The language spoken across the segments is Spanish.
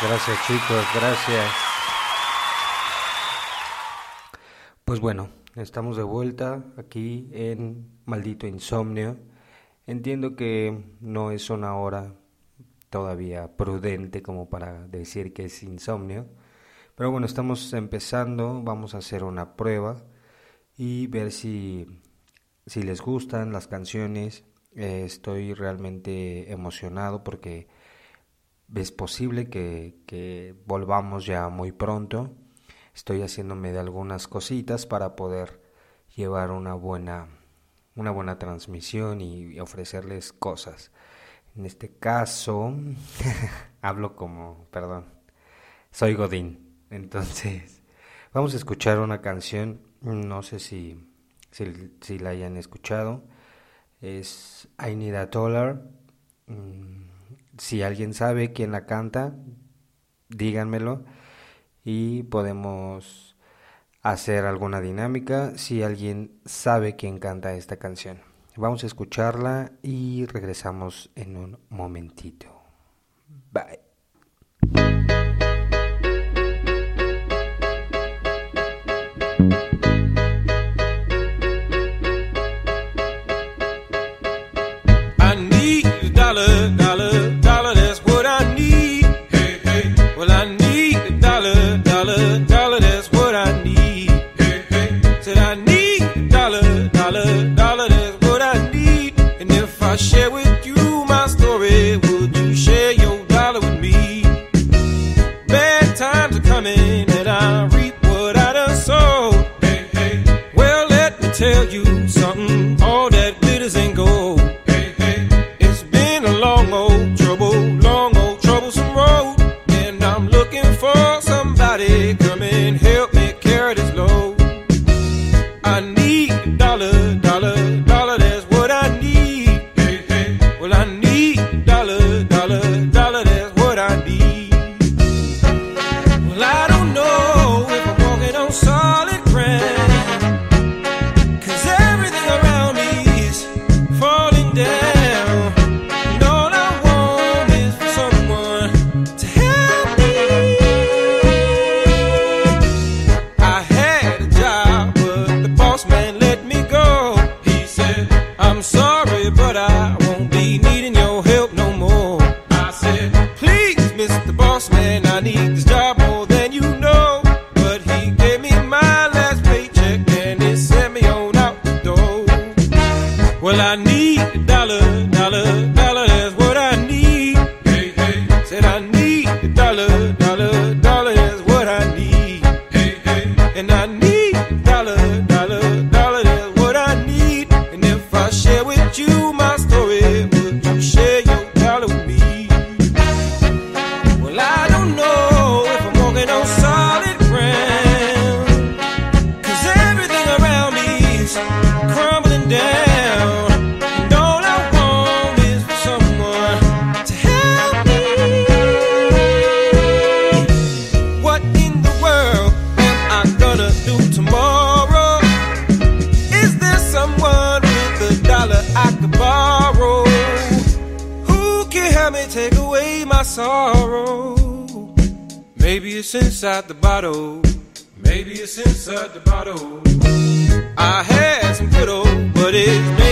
Gracias, chicos, gracias. Pues bueno, estamos de vuelta aquí en Maldito Insomnio. Entiendo que no es una hora todavía prudente como para decir que es insomnio, pero bueno, estamos empezando, vamos a hacer una prueba y ver si, si les gustan las canciones. Eh, estoy realmente emocionado porque es posible que, volvamos ya muy pronto. Estoy haciéndome de algunas cositas para poder llevar una buena, una buena transmisión y ofrecerles cosas. En este caso, hablo como, perdón, soy Godín. Entonces, vamos a escuchar una canción, no sé si, si, la hayan escuchado. Es I Need a Dollar. Mm, si alguien sabe quién la canta, díganmelo y podemos hacer alguna dinámica si alguien sabe quién canta esta canción. Vamos a escucharla y regresamos en un momentito. Bye. inside the bottle. Maybe it's inside the bottle. I had some good old, buddies. it's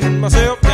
me.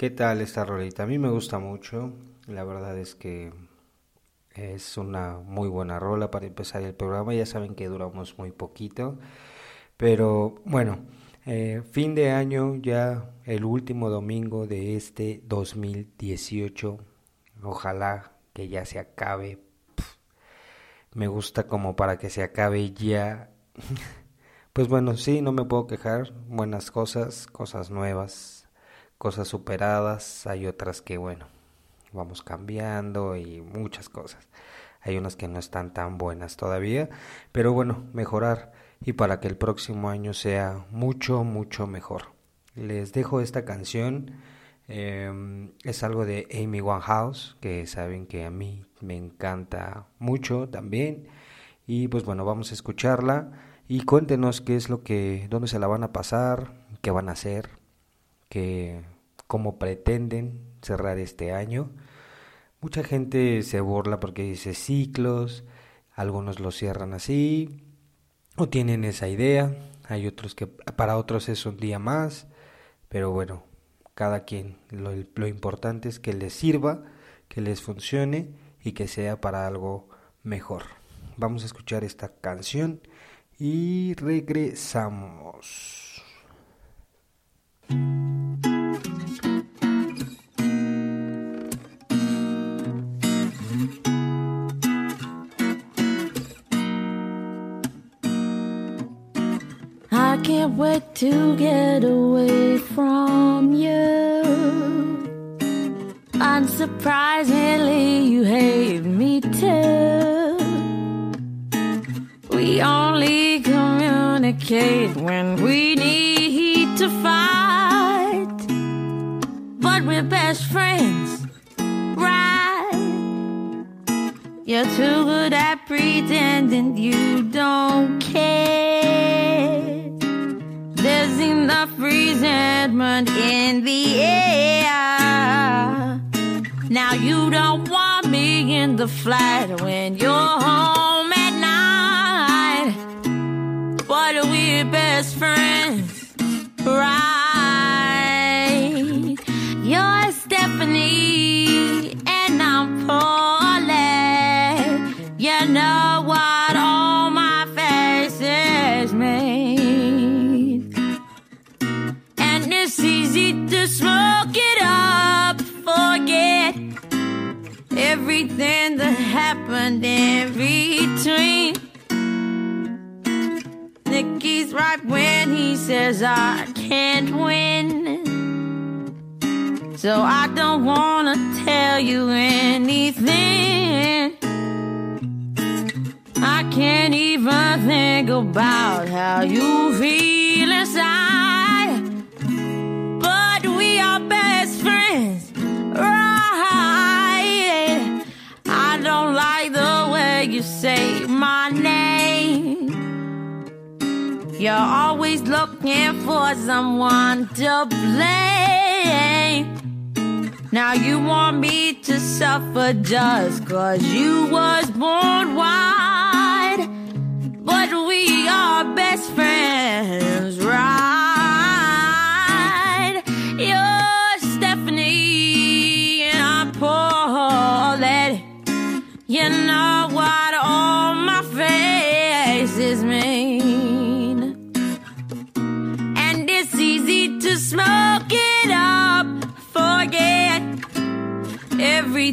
¿Qué tal esta rolita? A mí me gusta mucho, la verdad es que es una muy buena rola para empezar el programa, ya saben que duramos muy poquito, pero bueno, eh, fin de año ya el último domingo de este 2018, ojalá que ya se acabe, me gusta como para que se acabe ya. Pues bueno, sí, no me puedo quejar, buenas cosas, cosas nuevas, cosas superadas, hay otras que, bueno, vamos cambiando y muchas cosas. Hay unas que no están tan buenas todavía, pero bueno, mejorar y para que el próximo año sea mucho, mucho mejor. Les dejo esta canción, em, es algo de Amy Winehouse, que saben que a mí me encanta mucho también. Y pues bueno, vamos a escucharla y cuéntenos qué es lo que, dónde se la van a pasar, qué van a hacer, que cómo pretenden cerrar este año. Mucha gente se burla porque dice ciclos, algunos lo cierran así o tienen esa idea, hay otros que para otros es un día más, pero bueno, cada quien, lo, lo importante es que les sirva, que les funcione y que sea para algo mejor. Vamos a escuchar esta canción y regresamos. Wait to get away from you. Unsurprisingly, you hate me too. We only communicate when we need to fight. But we're best friends, right? You're too good at pretending you don't care. Resentment in the air. Now you don't want me in the flat when you're home everything that happened in between. Nicky's right when he says I can't win. So I don't wanna tell you anything. I can't even think about how you feel you say my name. You're always looking for someone to blame. Now you want me to suffer just cause you was born white. But we are best friends, right?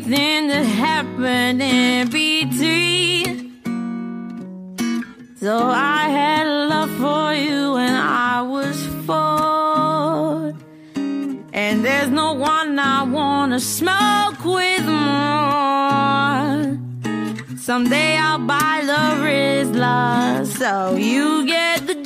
Everything that happened in between. So I had love for you when I was four. And there's no one I wanna smoke with more. Someday I'll buy the Rizla so you get the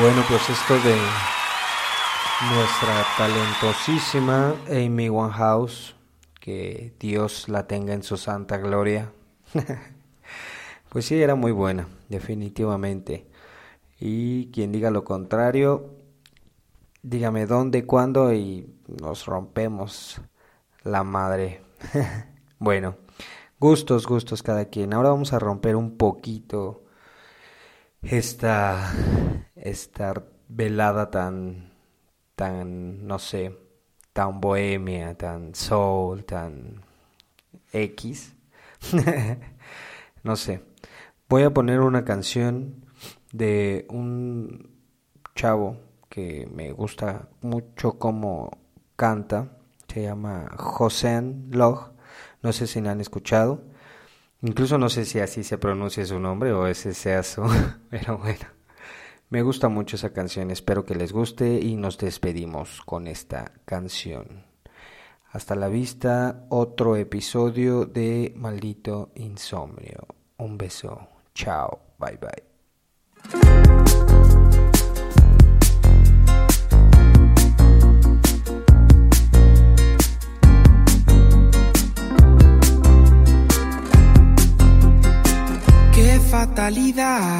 Bueno, pues esto de nuestra talentosísima Amy Winehouse que Dios la tenga en su santa gloria. pues sí, era muy buena, definitivamente. Y quien diga lo contrario, dígame dónde, cuándo y nos rompemos la madre. bueno, gustos, gustos cada quien. Ahora vamos a romper un poquito esta, esta velada tan, tan, no sé, tan bohemia, tan soul, tan X. no sé. Voy a poner una canción de un chavo que me gusta mucho como canta. Se llama Josén Log. No sé si la han escuchado. Incluso no sé si así se pronuncia su nombre o ese sea su... Pero bueno. Me gusta mucho esa canción, espero que les guste y nos despedimos con esta canción. Hasta la vista, otro episodio de Maldito Insomnio. Un beso, chao, bye bye. Fatalidad